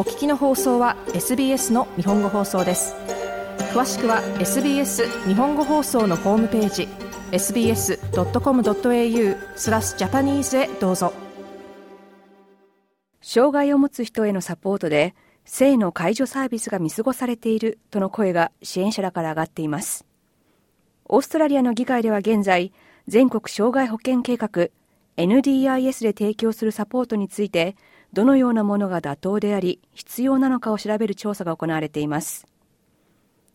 お聞きの放送は SBS の日本語放送です。詳しくは SBS 日本語放送のホームページ sbs.com.au スラスジャパニーズへどうぞ。障害を持つ人へのサポートで性の介助サービスが見過ごされているとの声が支援者らから上がっています。オーストラリアの議会では現在全国障害保険計画 NDIS で提供するサポートについてどのようなものが妥当であり必要なのかを調べる調査が行われています。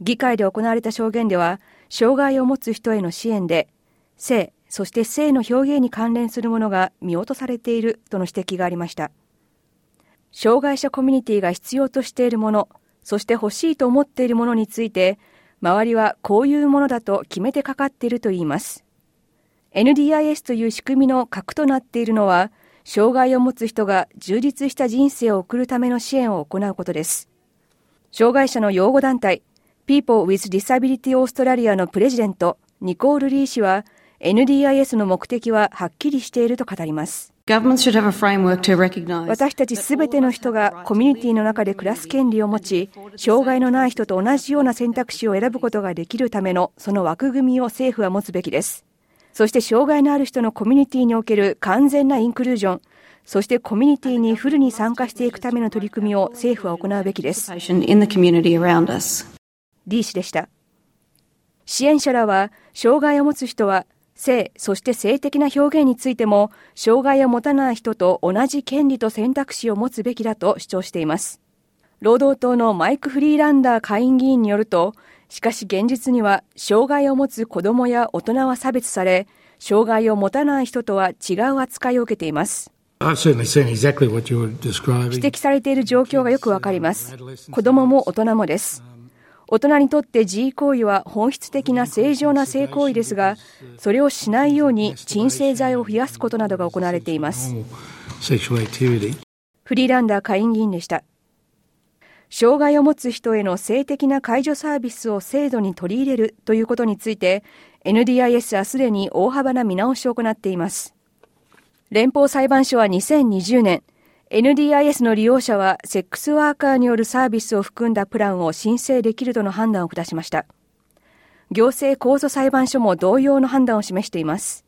議会で行われた証言では障害を持つ人への支援で性そして性の表現に関連するものが見落とされているとの指摘がありました。障害者コミュニティが必要としているものそして欲しいと思っているものについて周りはこういうものだと決めてかかっているといいます。NDIS という仕組みの核となっているのは障害を持つ人が充実した人生を送るための支援を行うことです。障害者の擁護団体 People with Disability Australia のプレジデントニコール・リー氏は NDIS の目的ははっきりしていると語ります。私たちすべての人がコミュニティの中で暮らす権利を持ち、障害のない人と同じような選択肢を選ぶことができるためのその枠組みを政府は持つべきです。そして障害のある人のコミュニティにおける完全なインクルージョン、そしてコミュニティにフルに参加していくための取り組みを政府は行うべきです。リー氏でした。支援者らは、障害を持つ人は、性、そして性的な表現についても、障害を持たない人と同じ権利と選択肢を持つべきだと主張しています。労働党のマイク・フリーランダー下院議員によると、しかし現実には障害を持つ子どもや大人は差別され障害を持たない人とは違う扱いを受けています。指摘されている状況がよくわかります。子どもも大人もです。大人にとって自慰行為は本質的な正常な性行為ですがそれをしないように鎮静剤を増やすことなどが行われています。フリーランダー下院議員でした障害を持つ人への性的な介助サービスを制度に取り入れるということについて NDIS はすでに大幅な見直しを行っています。連邦裁判所は2020年 NDIS の利用者はセックスワーカーによるサービスを含んだプランを申請できるとの判断を下しました。行政控訴裁判所も同様の判断を示しています。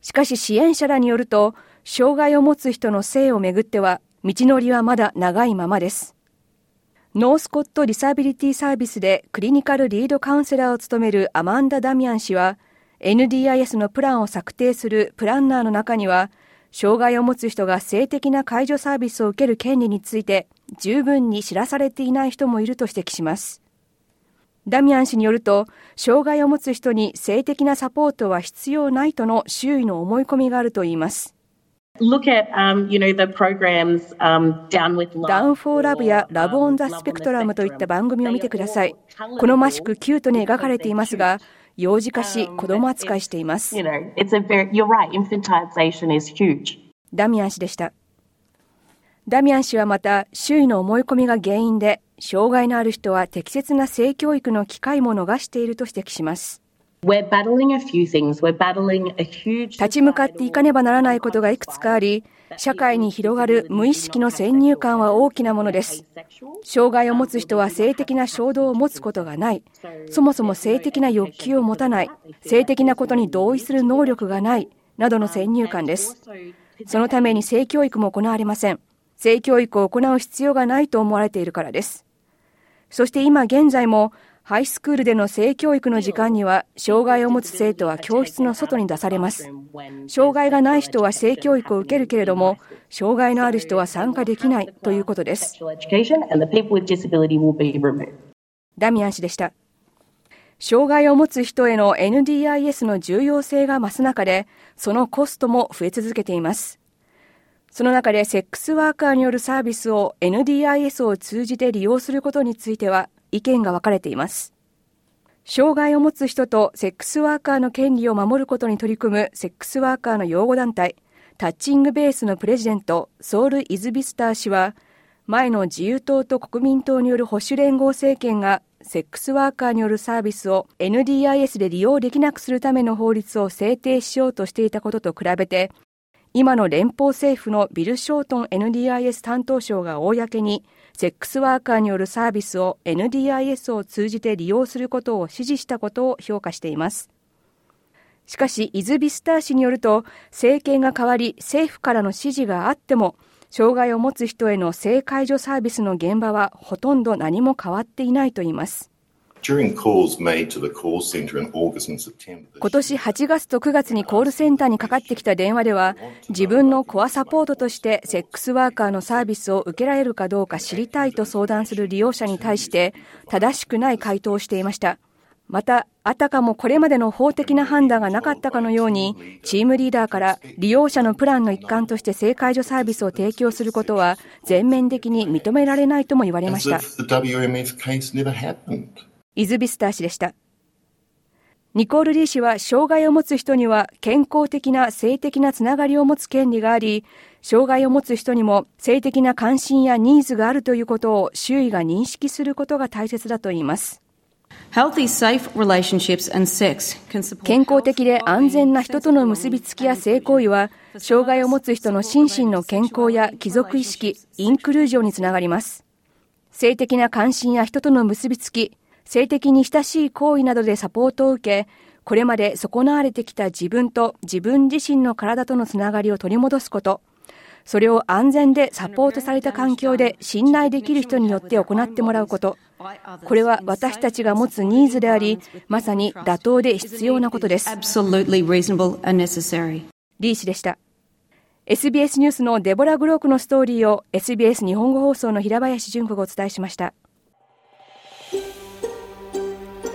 しかし支援者らによると障害を持つ人の性をめぐっては道のりはまだ長いままです。ノースコット・ディサビリティサービスでクリニカルリードカウンセラーを務めるアマンダ・ダミアン氏は NDIS のプランを策定するプランナーの中には障害を持つ人が性的な介助サービスを受ける権利について十分に知らされていない人もいると指摘します。ダミアン氏によると障害を持つ人に性的なサポートは必要ないとの周囲の思い込みがあるといいます。Down for Love や Love on the Spectrum といった番組を見てください。好ましくキュートに描かれていますが、幼児化し、子供扱いしています。ダミアン氏でした。ダミアン氏はまた、周囲の思い込みが原因で、障害のある人は適切な性教育の機会も逃していると指摘します。立ち向かっていかねばならないことがいくつかあり、社会に広がる無意識の先入観は大きなものです。障害を持つ人は性的な衝動を持つことがない。そもそも性的な欲求を持たない。性的なことに同意する能力がない。などの先入観です。そのために性教育も行われません。性教育を行う必要がないと思われているからです。そして今現在もハイスクールでの性教育の時間には、障害を持つ生徒は教室の外に出されます。障害がない人は性教育を受けるけれども、障害のある人は参加できないということです。ダミアン氏でした。障害を持つ人への NDIS の重要性が増す中で、そのコストも増え続けています。その中でセックスワーカーによるサービスを NDIS を通じて利用することについては、意見が分かれています。障害を持つ人とセックスワーカーの権利を守ることに取り組むセックスワーカーの擁護団体、タッチングベースのプレジデント、ソウル・イズビスター氏は、前の自由党と国民党による保守連合政権がセックスワーカーによるサービスを NDIS で利用できなくするための法律を制定しようとしていたことと比べて、今の連邦政府のビル・ショートン NDIS 担当省が公にセックスワーカーによるサービスを NDIS を通じて利用することを指示したことを評価しています。しかし、イズビスター氏によると、政権が変わり政府からの指示があっても、障害を持つ人への性介助サービスの現場はほとんど何も変わっていないといいます。今年8月と9月にコールセンターにかかってきた電話では、自分のコアサポートとしてセックスワーカーのサービスを受けられるかどうか知りたいと相談する利用者に対して、正しくない回答をしていました。また、あたかもこれまでの法的な判断がなかったかのように、チームリーダーから利用者のプランの一環として性介助サービスを提供することは全面的に認められないとも言われました。イズビスター氏でした。ニコール・リー氏は障害を持つ人には健康的な性的なつながりを持つ権利があり、障害を持つ人にも性的な関心やニーズがあるということを周囲が認識することが大切だといいます。健康的で安全な人との結びつきや性行為は、障害を持つ人の心身の健康や貴族意識、インクルージョンにつながります。性的な関心や人との結びつき、性的に親しい行為などでサポートを受け、これまで損なわれてきた自分と自分自身の体とのつながりを取り戻すこと、それを安全でサポートされた環境で信頼できる人によって行ってもらうこと、これは私たちが持つニーズであり、まさに妥当で必要なことです。リー氏でした。SBS ニュースのデボラ・グロークのストーリーを SBS 日本語放送の平林純子がお伝えしました。